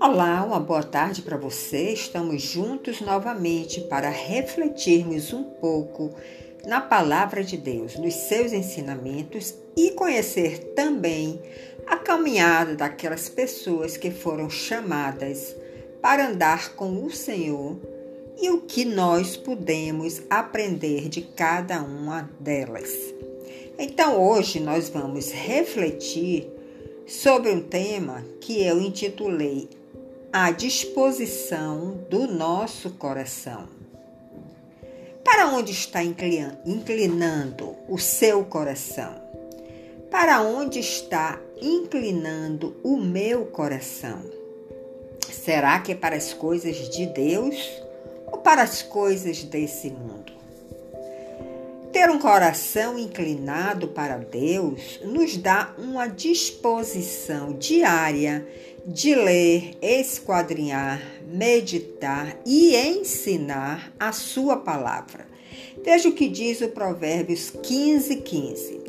Olá, uma boa tarde para você. Estamos juntos novamente para refletirmos um pouco na palavra de Deus, nos seus ensinamentos e conhecer também a caminhada daquelas pessoas que foram chamadas para andar com o Senhor e o que nós podemos aprender de cada uma delas. Então, hoje nós vamos refletir sobre um tema que eu intitulei à disposição do nosso coração. Para onde está inclinando o seu coração? Para onde está inclinando o meu coração? Será que é para as coisas de Deus ou para as coisas desse mundo? Ter um coração inclinado para Deus nos dá uma disposição diária de ler, esquadrinhar, meditar e ensinar a sua palavra. Veja o que diz o Provérbios 15, 15.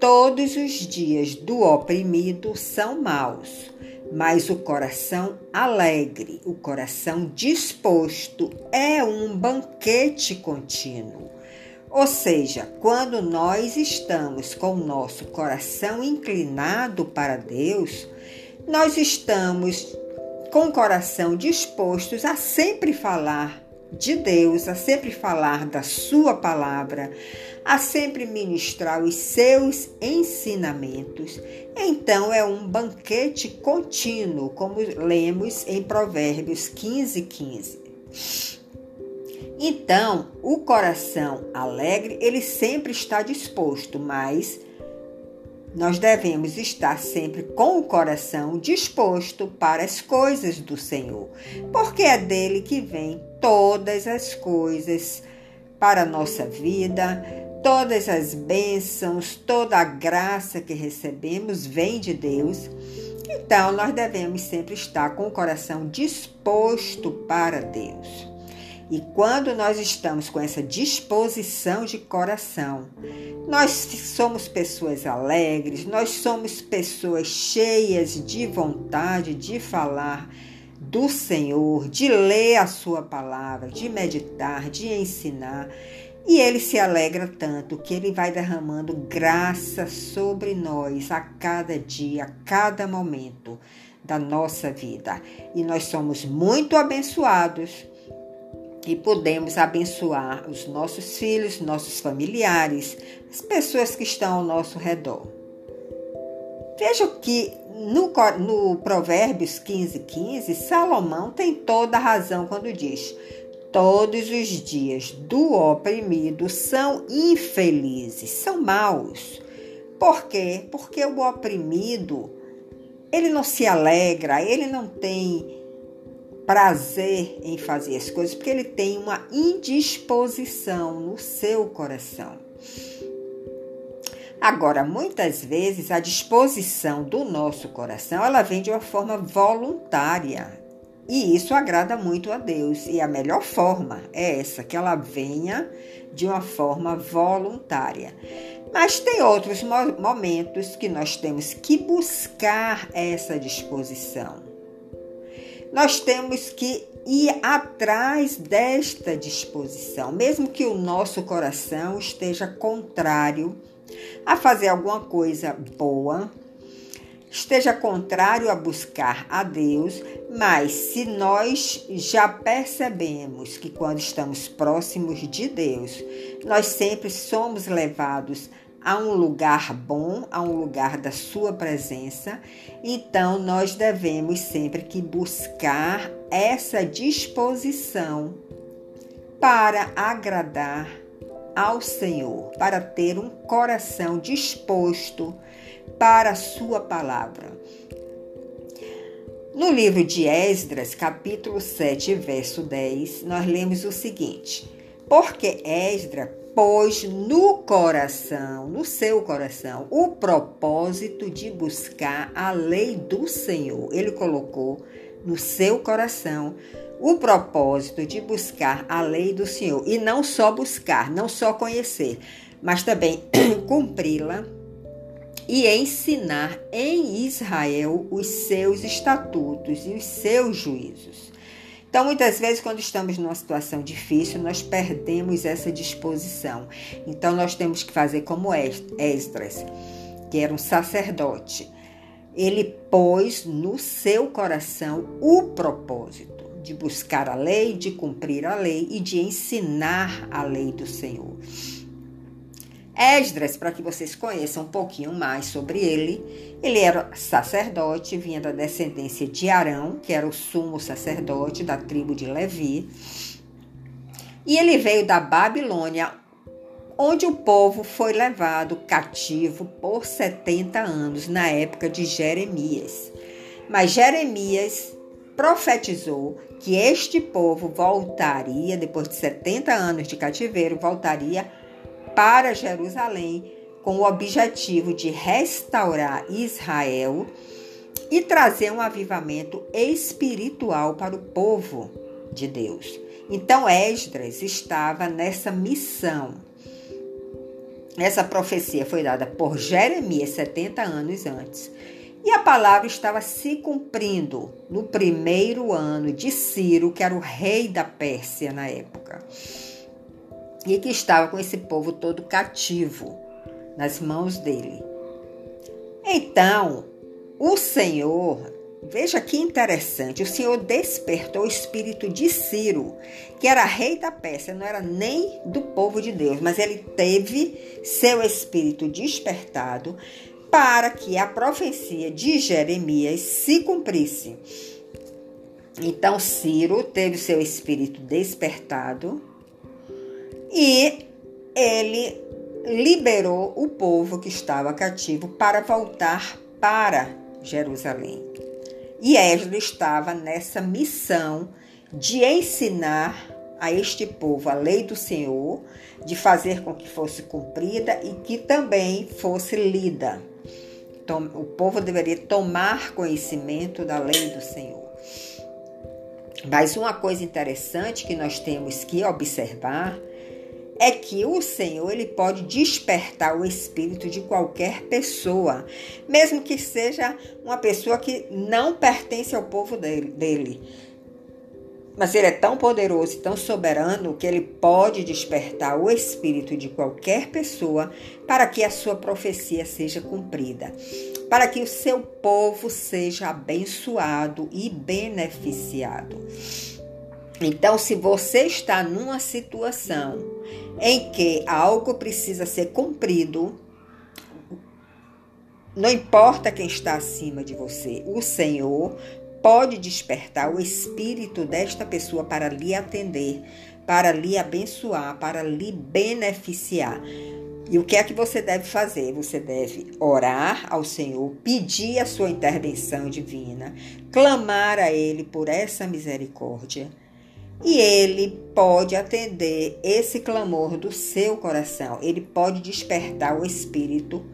Todos os dias do oprimido são maus, mas o coração alegre, o coração disposto é um banquete contínuo. Ou seja, quando nós estamos com o nosso coração inclinado para Deus, nós estamos com o coração dispostos a sempre falar de Deus, a sempre falar da Sua palavra, a sempre ministrar os seus ensinamentos. Então é um banquete contínuo, como lemos em Provérbios 15, 15. Então, o coração alegre, ele sempre está disposto, mas nós devemos estar sempre com o coração disposto para as coisas do Senhor, porque é dele que vem todas as coisas para a nossa vida, todas as bênçãos, toda a graça que recebemos vem de Deus. Então, nós devemos sempre estar com o coração disposto para Deus. E quando nós estamos com essa disposição de coração, nós somos pessoas alegres, nós somos pessoas cheias de vontade de falar do Senhor, de ler a Sua palavra, de meditar, de ensinar. E ele se alegra tanto que ele vai derramando graça sobre nós a cada dia, a cada momento da nossa vida. E nós somos muito abençoados e podemos abençoar os nossos filhos, nossos familiares, as pessoas que estão ao nosso redor. Veja que no, no Provérbios 15, 15, Salomão tem toda a razão quando diz: Todos os dias do oprimido são infelizes, são maus. Por quê? Porque o oprimido, ele não se alegra, ele não tem prazer em fazer as coisas, porque ele tem uma indisposição no seu coração. Agora, muitas vezes a disposição do nosso coração, ela vem de uma forma voluntária. E isso agrada muito a Deus. E a melhor forma é essa, que ela venha de uma forma voluntária. Mas tem outros momentos que nós temos que buscar essa disposição nós temos que ir atrás desta disposição, mesmo que o nosso coração esteja contrário a fazer alguma coisa boa, esteja contrário a buscar a Deus, mas se nós já percebemos que quando estamos próximos de Deus, nós sempre somos levados a um lugar bom, a um lugar da sua presença, então nós devemos sempre que buscar essa disposição para agradar ao Senhor, para ter um coração disposto para a sua palavra. No livro de Esdras, capítulo 7, verso 10, nós lemos o seguinte: Porque Esdras pôs no coração, no seu coração, o propósito de buscar a lei do Senhor. Ele colocou no seu coração o propósito de buscar a lei do Senhor. E não só buscar, não só conhecer, mas também cumpri-la e ensinar em Israel os seus estatutos e os seus juízos. Então, muitas vezes, quando estamos numa situação difícil, nós perdemos essa disposição. Então, nós temos que fazer como Esdras, que era um sacerdote. Ele pôs no seu coração o propósito de buscar a lei, de cumprir a lei e de ensinar a lei do Senhor. Esdras, para que vocês conheçam um pouquinho mais sobre ele, ele era sacerdote, vinha da descendência de Arão, que era o sumo sacerdote da tribo de Levi. E ele veio da Babilônia, onde o povo foi levado cativo por 70 anos, na época de Jeremias. Mas Jeremias profetizou que este povo voltaria, depois de 70 anos de cativeiro, voltaria para Jerusalém com o objetivo de restaurar Israel e trazer um avivamento espiritual para o povo de Deus. Então Esdras estava nessa missão. Essa profecia foi dada por Jeremias 70 anos antes. E a palavra estava se cumprindo no primeiro ano de Ciro, que era o rei da Pérsia na época e que estava com esse povo todo cativo nas mãos dele. Então, o Senhor, veja que interessante, o Senhor despertou o espírito de Ciro, que era rei da Pérsia, não era nem do povo de Deus, mas ele teve seu espírito despertado para que a profecia de Jeremias se cumprisse. Então, Ciro teve seu espírito despertado e ele liberou o povo que estava cativo para voltar para Jerusalém. E Esdras estava nessa missão de ensinar a este povo a lei do Senhor, de fazer com que fosse cumprida e que também fosse lida. O povo deveria tomar conhecimento da lei do Senhor. Mas uma coisa interessante que nós temos que observar é que o Senhor ele pode despertar o espírito de qualquer pessoa, mesmo que seja uma pessoa que não pertence ao povo dele. Mas ele é tão poderoso e tão soberano que ele pode despertar o espírito de qualquer pessoa para que a sua profecia seja cumprida, para que o seu povo seja abençoado e beneficiado. Então, se você está numa situação em que algo precisa ser cumprido, não importa quem está acima de você, o Senhor pode despertar o espírito desta pessoa para lhe atender, para lhe abençoar, para lhe beneficiar. E o que é que você deve fazer? Você deve orar ao Senhor, pedir a sua intervenção divina, clamar a Ele por essa misericórdia e ele pode atender esse clamor do seu coração. Ele pode despertar o espírito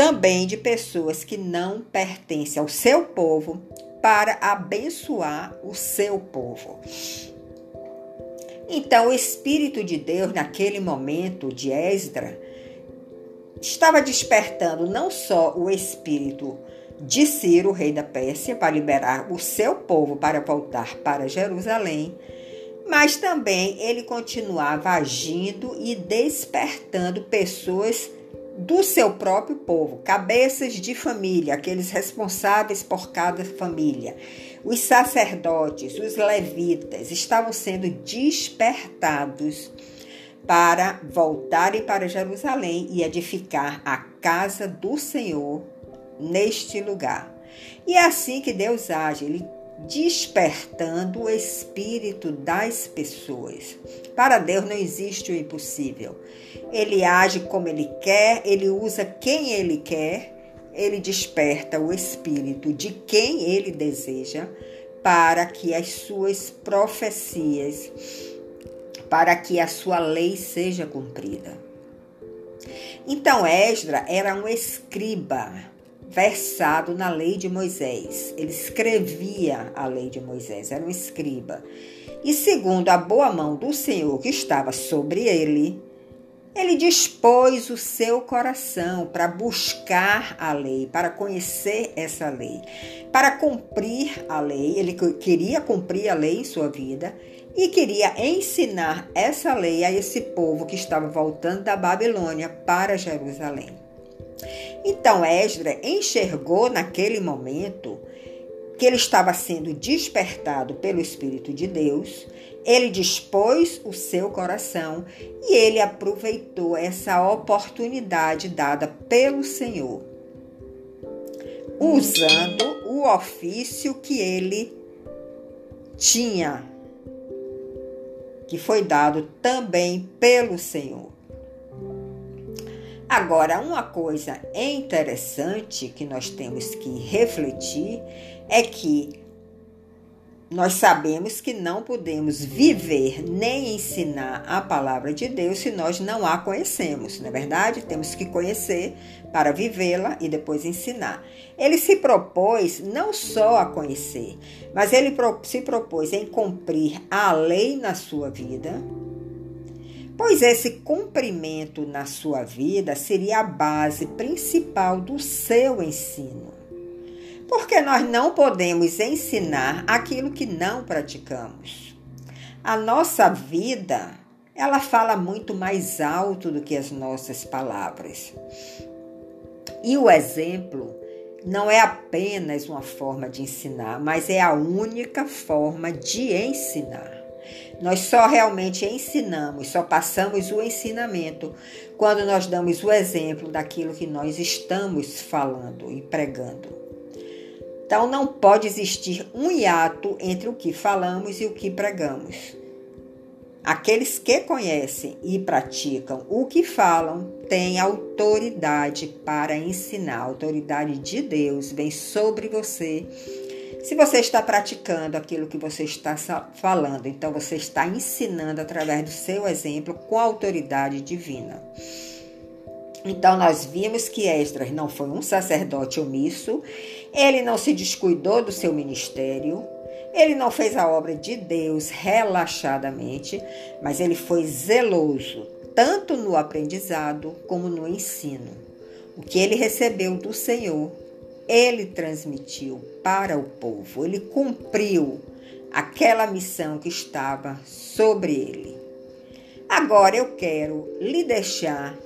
também de pessoas que não pertencem ao seu povo para abençoar o seu povo. Então, o Espírito de Deus, naquele momento de Esdra, estava despertando não só o espírito de Ciro, rei da Pérsia, para liberar o seu povo para voltar para Jerusalém, mas também ele continuava agindo e despertando pessoas do seu próprio povo, cabeças de família, aqueles responsáveis por cada família. Os sacerdotes, os levitas estavam sendo despertados para voltarem para Jerusalém e edificar a casa do Senhor neste lugar. E é assim que Deus age, ele despertando o espírito das pessoas. Para Deus não existe o impossível. Ele age como ele quer, ele usa quem ele quer, ele desperta o espírito de quem ele deseja para que as suas profecias, para que a sua lei seja cumprida. Então Esdra era um escriba, versado na lei de Moisés. Ele escrevia a lei de Moisés, era um escriba. E segundo a boa mão do Senhor que estava sobre ele, ele dispôs o seu coração para buscar a lei, para conhecer essa lei, para cumprir a lei. Ele queria cumprir a lei em sua vida e queria ensinar essa lei a esse povo que estava voltando da Babilônia para Jerusalém. Então Esdras enxergou naquele momento que ele estava sendo despertado pelo Espírito de Deus ele dispôs o seu coração e ele aproveitou essa oportunidade dada pelo Senhor, usando o ofício que ele tinha, que foi dado também pelo Senhor. Agora, uma coisa interessante que nós temos que refletir é que nós sabemos que não podemos viver nem ensinar a palavra de Deus se nós não a conhecemos, não é verdade? Temos que conhecer para vivê-la e depois ensinar. Ele se propôs não só a conhecer, mas ele se propôs em cumprir a lei na sua vida, pois esse cumprimento na sua vida seria a base principal do seu ensino porque nós não podemos ensinar aquilo que não praticamos. A nossa vida, ela fala muito mais alto do que as nossas palavras. E o exemplo não é apenas uma forma de ensinar, mas é a única forma de ensinar. Nós só realmente ensinamos, só passamos o ensinamento quando nós damos o exemplo daquilo que nós estamos falando e pregando. Então não pode existir um hiato entre o que falamos e o que pregamos. Aqueles que conhecem e praticam o que falam têm autoridade para ensinar. A autoridade de Deus vem sobre você. Se você está praticando aquilo que você está falando, então você está ensinando através do seu exemplo com autoridade divina. Então nós vimos que Esdras não foi um sacerdote omisso, ele não se descuidou do seu ministério, ele não fez a obra de Deus relaxadamente, mas ele foi zeloso, tanto no aprendizado como no ensino. O que ele recebeu do Senhor, ele transmitiu para o povo, ele cumpriu aquela missão que estava sobre ele. Agora eu quero lhe deixar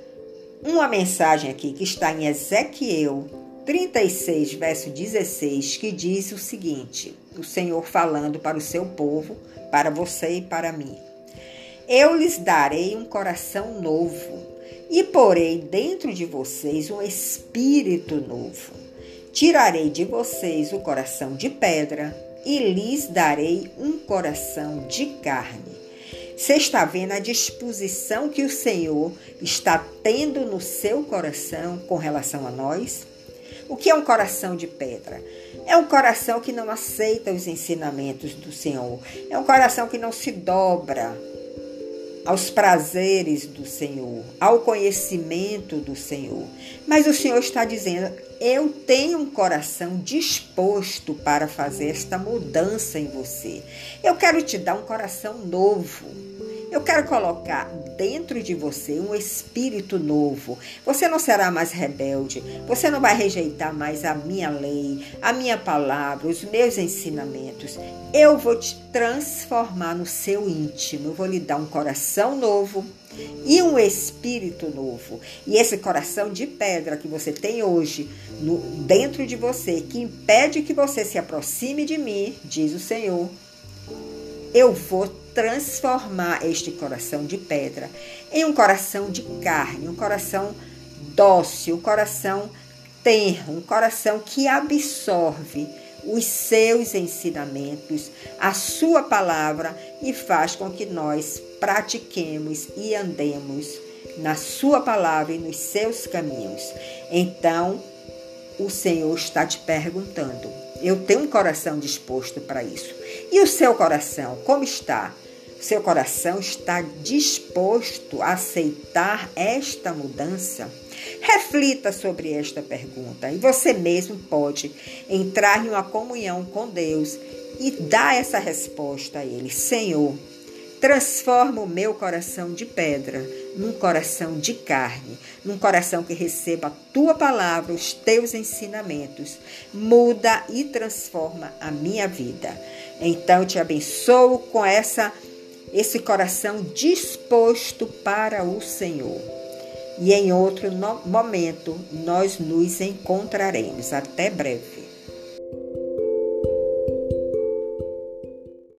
uma mensagem aqui que está em Ezequiel 36, verso 16, que diz o seguinte: o Senhor falando para o seu povo, para você e para mim. Eu lhes darei um coração novo e porei dentro de vocês um espírito novo. Tirarei de vocês o coração de pedra e lhes darei um coração de carne você está vendo a disposição que o Senhor está tendo no seu coração com relação a nós? O que é um coração de pedra? É um coração que não aceita os ensinamentos do Senhor. É um coração que não se dobra aos prazeres do Senhor, ao conhecimento do Senhor. Mas o Senhor está dizendo: eu tenho um coração disposto para fazer esta mudança em você. Eu quero te dar um coração novo. Eu quero colocar dentro de você um espírito novo. Você não será mais rebelde. Você não vai rejeitar mais a minha lei, a minha palavra, os meus ensinamentos. Eu vou te transformar no seu íntimo. Eu vou lhe dar um coração novo e um espírito novo. E esse coração de pedra que você tem hoje no, dentro de você, que impede que você se aproxime de mim, diz o Senhor, eu vou transformar este coração de pedra em um coração de carne, um coração dócil, um coração tenro, um coração que absorve os seus ensinamentos, a sua palavra e faz com que nós pratiquemos e andemos na sua palavra e nos seus caminhos. Então, o Senhor está te perguntando: eu tenho um coração disposto para isso. E o seu coração, como está? Seu coração está disposto a aceitar esta mudança? Reflita sobre esta pergunta e você mesmo pode entrar em uma comunhão com Deus e dar essa resposta a Ele: Senhor, transforma o meu coração de pedra num coração de carne, num coração que receba a tua palavra, os teus ensinamentos. Muda e transforma a minha vida. Então te abençoo com essa esse coração disposto para o Senhor. E em outro momento nós nos encontraremos. Até breve.